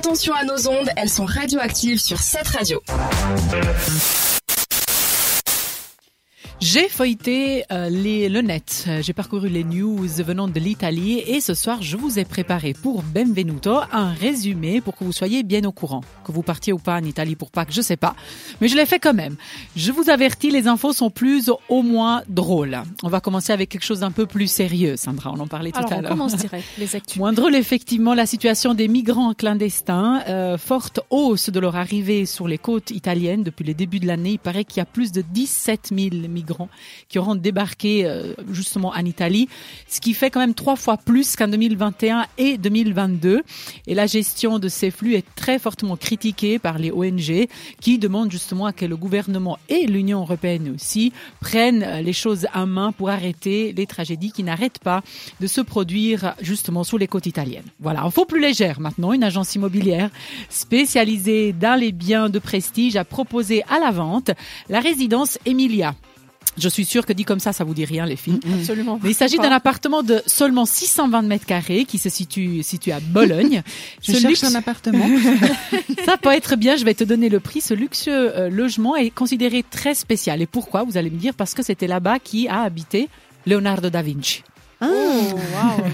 attention à nos ondes, elles sont radioactives sur cette radio. J'ai feuilleté euh, les, le net, j'ai parcouru les news venant de l'Italie et ce soir je vous ai préparé pour Benvenuto un résumé pour que vous soyez bien au courant. Que vous partiez ou pas en Italie pour Pâques, je sais pas, mais je l'ai fait quand même. Je vous avertis, les infos sont plus au moins drôles. On va commencer avec quelque chose d'un peu plus sérieux, Sandra, on en parlait tout Alors, à on l'heure. commence direct, les actus. Moins drôle, effectivement, la situation des migrants clandestins. Euh, forte hausse de leur arrivée sur les côtes italiennes depuis le début de l'année. Il paraît qu'il y a plus de 17 000 migrants qui auront débarqué euh, justement en Italie, ce qui fait quand même trois fois plus qu'en 2021 et 2022. Et la gestion de ces flux est très fortement critiquée par les ONG qui demandent justement à que le gouvernement et l'Union européenne aussi prennent euh, les choses en main pour arrêter les tragédies qui n'arrêtent pas de se produire justement sur les côtes italiennes. Voilà, info plus légère maintenant, une agence immobilière spécialisée dans les biens de prestige a proposé à la vente la résidence Emilia. Je suis sûre que dit comme ça, ça vous dit rien, les filles. Absolument. Mais il s'agit d'un appartement de seulement 620 mètres carrés qui se situe, situé à Bologne. Je Ce cherche luxe- un appartement. ça peut être bien, je vais te donner le prix. Ce luxueux euh, logement est considéré très spécial. Et pourquoi Vous allez me dire? Parce que c'était là-bas qui a habité Leonardo da Vinci. Oh, wow.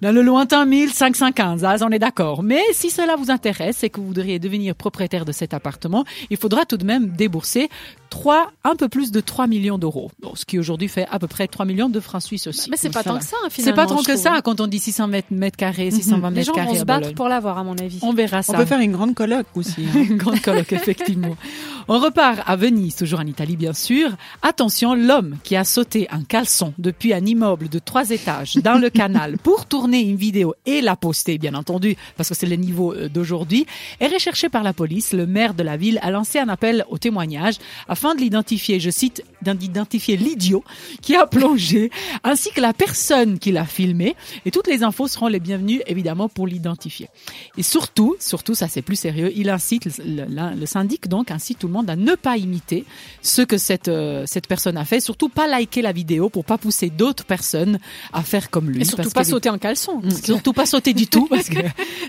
Dans le lointain 1515, ah, on est d'accord. Mais si cela vous intéresse et que vous voudriez devenir propriétaire de cet appartement, il faudra tout de même débourser 3, un peu plus de 3 millions d'euros. Bon, ce qui aujourd'hui fait à peu près 3 millions de francs suisses aussi. Mais c'est pas ça tant va. que ça, hein, C'est finalement. pas tant que trouve. ça quand on dit 600 mètres, mètres carrés, 620 Les mètres gens carrés vont à se battre pour l'avoir, à mon avis. On verra ça. On peut faire une grande colloque aussi. hein. Une grande colloque, effectivement. On repart à Venise, toujours en Italie, bien sûr. Attention, l'homme qui a sauté un caleçon depuis un immeuble de trois étages dans le canal pour tourner une vidéo et la poster, bien entendu, parce que c'est le niveau euh, d'aujourd'hui, est recherché par la police. Le maire de la ville a lancé un appel au témoignage afin de l'identifier, je cite, d'identifier l'idiot qui a plongé, ainsi que la personne qui l'a filmé. Et toutes les infos seront les bienvenues, évidemment, pour l'identifier. Et surtout, surtout, ça c'est plus sérieux, il incite, le, le- le syndic donc incite tout le monde à ne pas imiter ce que cette, euh, cette personne a fait, surtout pas liker la vidéo pour pas pousser d'autres personnes à faire comme lui. Et surtout parce pas que- sauter en caleçon. que- Surtout pas sauter du tout, parce que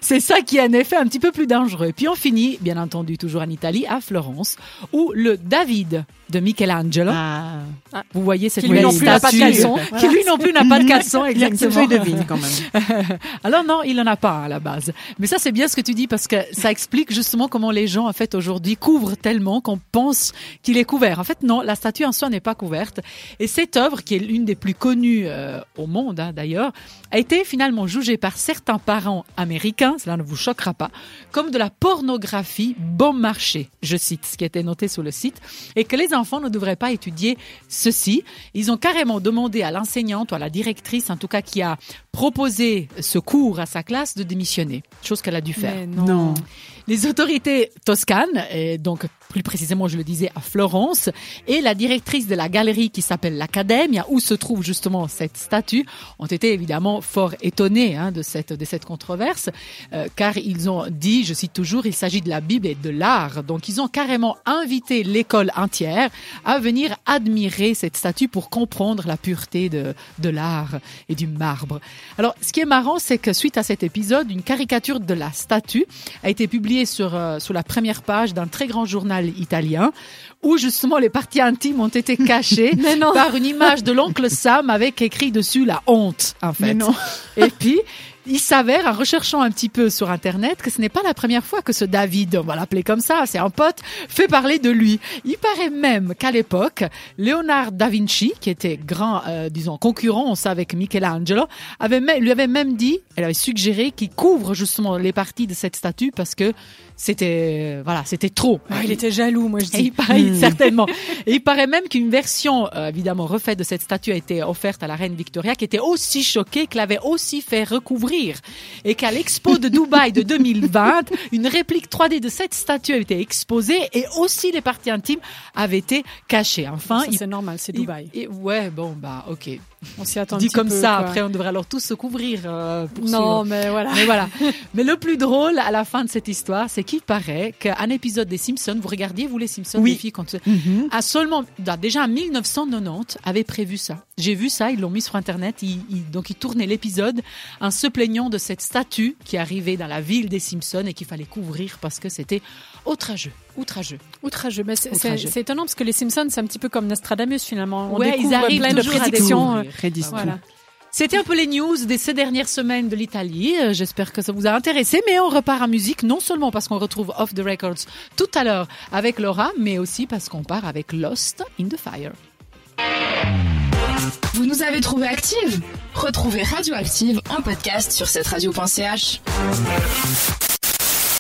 c'est ça qui est un effet un petit peu plus dangereux. Et puis on finit, bien entendu, toujours en Italie, à Florence, où le David de Michelangelo, Ah. vous voyez cette Qui lui non plus n'a pas de statue, caleçon. qui lui non plus n'a pas de caleçon, Il y a une exactement. feuille de vigne quand même. Alors non, il en a pas à la base. Mais ça c'est bien ce que tu dis parce que ça explique justement comment les gens en fait aujourd'hui couvrent tellement qu'on pense qu'il est couvert. En fait non, la statue en soi n'est pas couverte. Et cette œuvre qui est l'une des plus connues euh, au monde hein, d'ailleurs a été finalement jugée par certains parents américains, cela ne vous choquera pas, comme de la pornographie bon marché. Je cite ce qui était noté sur le site et que les enfants ne devraient pas étudier ceci. Ils ont carrément demandé à l'enseignante ou à la directrice, en tout cas qui a proposé ce cours à sa classe, de démissionner. Chose qu'elle a dû faire. Non. Non. Les autorités toscanes, et donc plus précisément, je le disais, à Florence, et la directrice de la galerie qui s'appelle l'Academia, où se trouve justement cette statue, ont été évidemment fort étonnés hein, de cette de cette controverse, euh, car ils ont dit, je cite toujours, il s'agit de la Bible et de l'art. Donc ils ont carrément invité l'école entière à venir admirer cette statue pour comprendre la pureté de de l'art et du marbre. Alors, ce qui est marrant, c'est que suite à cet épisode, une caricature de la statue a été publiée sur, euh, sur la première page d'un très grand journal italien où justement les parties intimes ont été cachées par une image de l'oncle Sam avec écrit dessus la honte, en fait. Mais non. Et puis, il s'avère, en recherchant un petit peu sur Internet, que ce n'est pas la première fois que ce David, on va l'appeler comme ça, c'est un pote, fait parler de lui. Il paraît même qu'à l'époque, Léonard da Vinci, qui était grand, euh, disons, concurrence avec Michelangelo, avait lui avait même dit, elle avait suggéré qu'il couvre justement les parties de cette statue parce que c'était, euh, voilà, c'était trop. Ah, il était jaloux, moi je Et il dis. paraît, Hmm. certainement. Et il paraît même qu'une version, euh, évidemment, refaite de cette statue a été offerte à la reine Victoria, qui était aussi choquée, que l'avait aussi fait recouvrir. Et qu'à l'expo de Dubaï de 2020, une réplique 3D de cette statue a été exposée et aussi les parties intimes avaient été cachées. Enfin, c'est normal, c'est Dubaï. et- ouais, bon, bah, ok. On s'y attend un Dit petit comme peu, ça, quoi. après on devrait alors tous se couvrir euh, pour Non, mais voilà. Mais voilà. Mais le plus drôle à la fin de cette histoire, c'est qu'il paraît qu'un épisode des Simpsons, vous regardiez vous les Simpsons, Oui. les filles, quand Mhm. a seulement bah, déjà en 1990 avait prévu ça. J'ai vu ça, ils l'ont mis sur internet. Ils, ils- donc ils tournaient l'épisode en se plaignant de cette statue qui arrivait dans la ville des Simpsons et qu'il fallait couvrir parce que c'était outrageux, outrageux. Outrageux. Mais c'est- c'est Outrageux. c'est étonnant parce que les Simpsons, c'est un petit peu comme Nostradamus finalement. On Ouais, ils arrivent plein de prédictions. Voilà. C'était un peu les news de ces dernières semaines de l'Italie. Euh, J'espère que ça vous a intéressé. Mais on repart en musique, non seulement parce qu'on retrouve Off the Records tout à l'heure avec Laura, mais aussi parce qu'on part avec Lost in the Fire. Vous nous avez trouvé active Retrouvez Radioactive en podcast sur cette radio.ch.